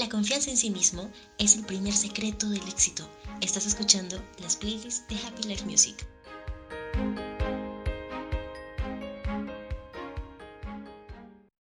La confianza en sí mismo es el primer secreto del éxito. Estás escuchando las playlists de Happy Life Music.